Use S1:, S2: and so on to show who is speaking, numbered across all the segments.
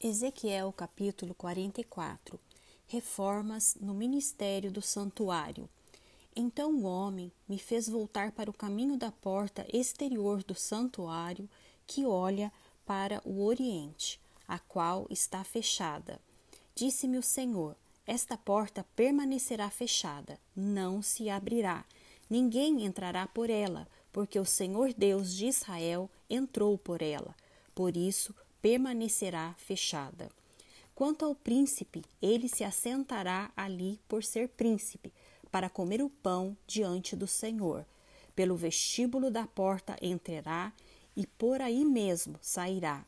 S1: Ezequiel capítulo 44 Reformas no ministério do santuário. Então o homem me fez voltar para o caminho da porta exterior do santuário, que olha para o oriente, a qual está fechada. Disse-me o Senhor: Esta porta permanecerá fechada, não se abrirá. Ninguém entrará por ela, porque o Senhor Deus de Israel entrou por ela. Por isso, permanecerá fechada. Quanto ao príncipe, ele se assentará ali por ser príncipe, para comer o pão diante do Senhor. Pelo vestíbulo da porta entrará e por aí mesmo sairá.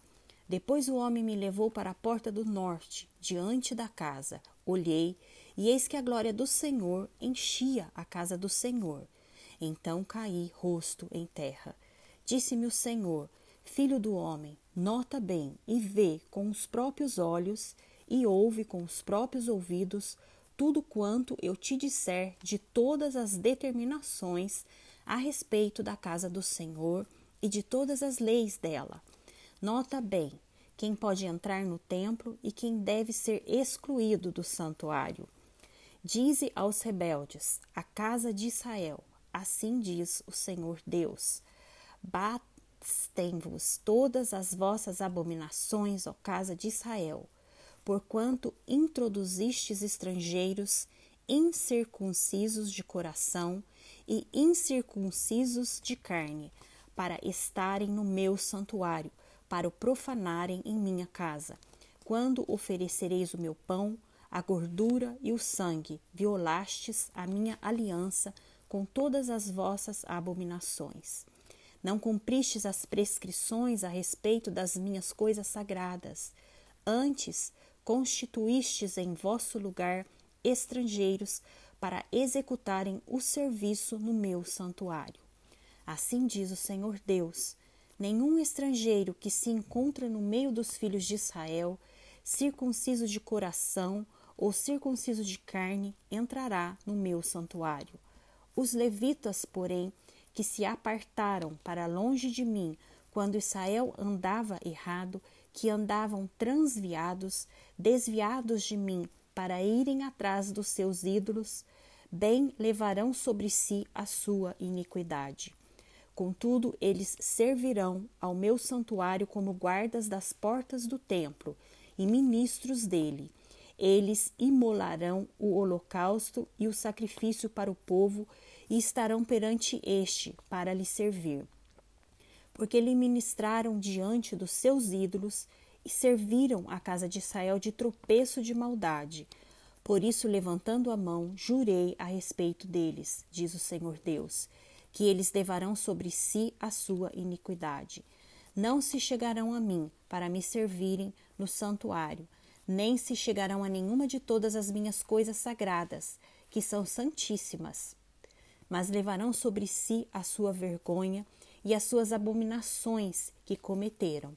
S1: Depois o homem me levou para a porta do norte, diante da casa. Olhei, e eis que a glória do Senhor enchia a casa do Senhor. Então caí rosto em terra. Disse-me o Senhor: Filho do homem, nota bem e vê com os próprios olhos e ouve com os próprios ouvidos tudo quanto eu te disser de todas as determinações a respeito da casa do Senhor e de todas as leis dela. Nota bem quem pode entrar no templo e quem deve ser excluído do santuário. Dize aos rebeldes, a casa de Israel: Assim diz o Senhor Deus: Bastem-vos todas as vossas abominações, ó casa de Israel, porquanto introduzistes estrangeiros incircuncisos de coração e incircuncisos de carne, para estarem no meu santuário, para o profanarem em minha casa. Quando oferecereis o meu pão, a gordura e o sangue, violastes a minha aliança com todas as vossas abominações. Não cumpristes as prescrições a respeito das minhas coisas sagradas. Antes, constituístes em vosso lugar estrangeiros para executarem o serviço no meu santuário. Assim diz o Senhor Deus: nenhum estrangeiro que se encontra no meio dos filhos de Israel, circunciso de coração ou circunciso de carne, entrará no meu santuário. Os levitas, porém, que se apartaram para longe de mim quando Israel andava errado, que andavam transviados, desviados de mim para irem atrás dos seus ídolos, bem levarão sobre si a sua iniquidade. Contudo, eles servirão ao meu santuário como guardas das portas do templo e ministros dele. Eles imolarão o holocausto e o sacrifício para o povo e estarão perante este para lhe servir. Porque lhe ministraram diante dos seus ídolos e serviram a casa de Israel de tropeço de maldade. Por isso, levantando a mão, jurei a respeito deles, diz o Senhor Deus, que eles levarão sobre si a sua iniquidade. Não se chegarão a mim para me servirem no santuário, nem se chegarão a nenhuma de todas as minhas coisas sagradas, que são santíssimas mas levarão sobre si a sua vergonha e as suas abominações que cometeram.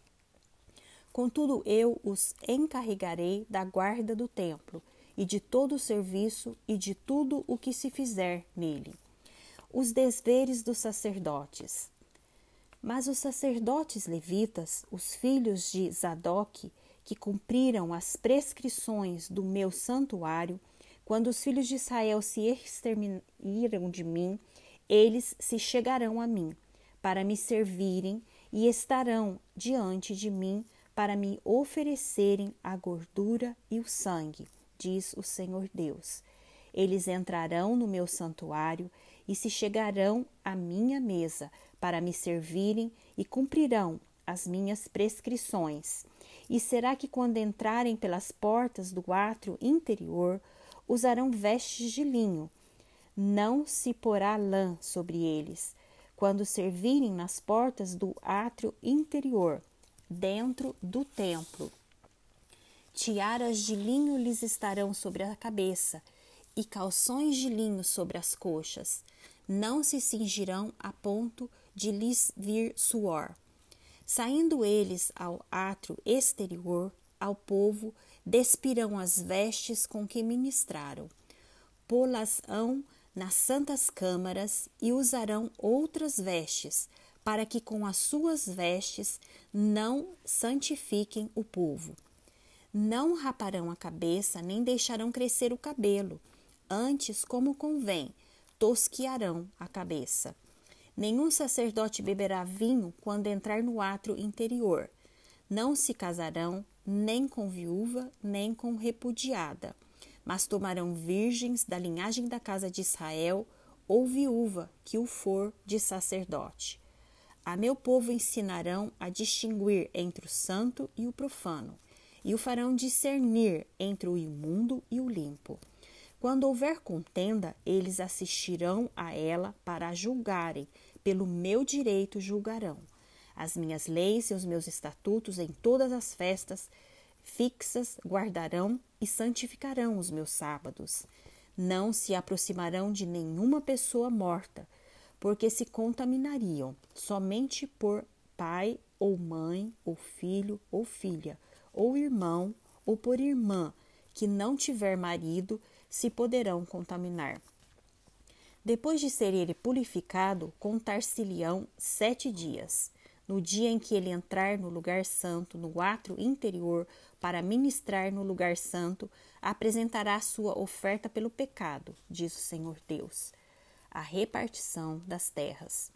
S1: Contudo, eu os encarregarei da guarda do templo e de todo o serviço e de tudo o que se fizer nele. Os desveres dos sacerdotes. Mas os sacerdotes levitas, os filhos de Zadok, que cumpriram as prescrições do meu santuário, quando os filhos de Israel se exterminam de mim, eles se chegarão a mim para me servirem e estarão diante de mim para me oferecerem a gordura e o sangue, diz o Senhor Deus. Eles entrarão no meu santuário e se chegarão à minha mesa para me servirem e cumprirão as minhas prescrições. E será que quando entrarem pelas portas do átrio interior, usarão vestes de linho. Não se porá lã sobre eles, quando servirem nas portas do átrio interior, dentro do templo. Tiaras de linho lhes estarão sobre a cabeça, e calções de linho sobre as coxas. Não se cingirão a ponto de lhes vir suor. Saindo eles ao átrio exterior, ao povo, despirão as vestes com que ministraram, pô-las-ão nas santas câmaras e usarão outras vestes, para que com as suas vestes não santifiquem o povo. Não raparão a cabeça, nem deixarão crescer o cabelo. Antes, como convém, tosquiarão a cabeça. Nenhum sacerdote beberá vinho quando entrar no átrio interior. Não se casarão nem com viúva, nem com repudiada, mas tomarão virgens da linhagem da casa de Israel ou viúva que o for de sacerdote. A meu povo ensinarão a distinguir entre o santo e o profano, e o farão discernir entre o imundo e o limpo. Quando houver contenda, eles assistirão a ela para julgarem, pelo meu direito julgarão. As minhas leis e os meus estatutos em todas as festas fixas guardarão e santificarão os meus sábados. Não se aproximarão de nenhuma pessoa morta, porque se contaminariam somente por pai ou mãe, ou filho ou filha, ou irmão ou por irmã, que não tiver marido, se poderão contaminar. Depois de ser ele purificado, contar-se-lhão sete dias. No dia em que ele entrar no lugar santo, no átrio interior, para ministrar no lugar santo, apresentará sua oferta pelo pecado, diz o Senhor Deus. A repartição das terras.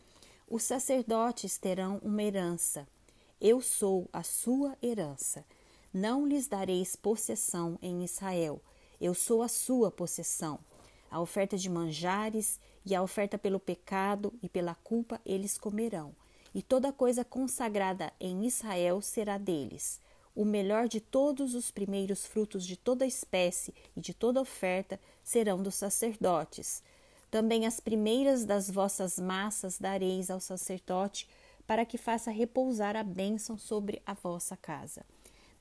S1: Os sacerdotes terão uma herança. Eu sou a sua herança. Não lhes dareis possessão em Israel. Eu sou a sua possessão. A oferta de manjares e a oferta pelo pecado e pela culpa eles comerão e toda coisa consagrada em Israel será deles. O melhor de todos os primeiros frutos de toda espécie e de toda oferta serão dos sacerdotes. Também as primeiras das vossas massas dareis ao sacerdote, para que faça repousar a bênção sobre a vossa casa.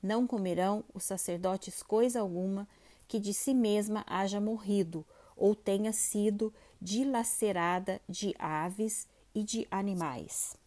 S1: Não comerão os sacerdotes coisa alguma que de si mesma haja morrido, ou tenha sido dilacerada de aves e de animais.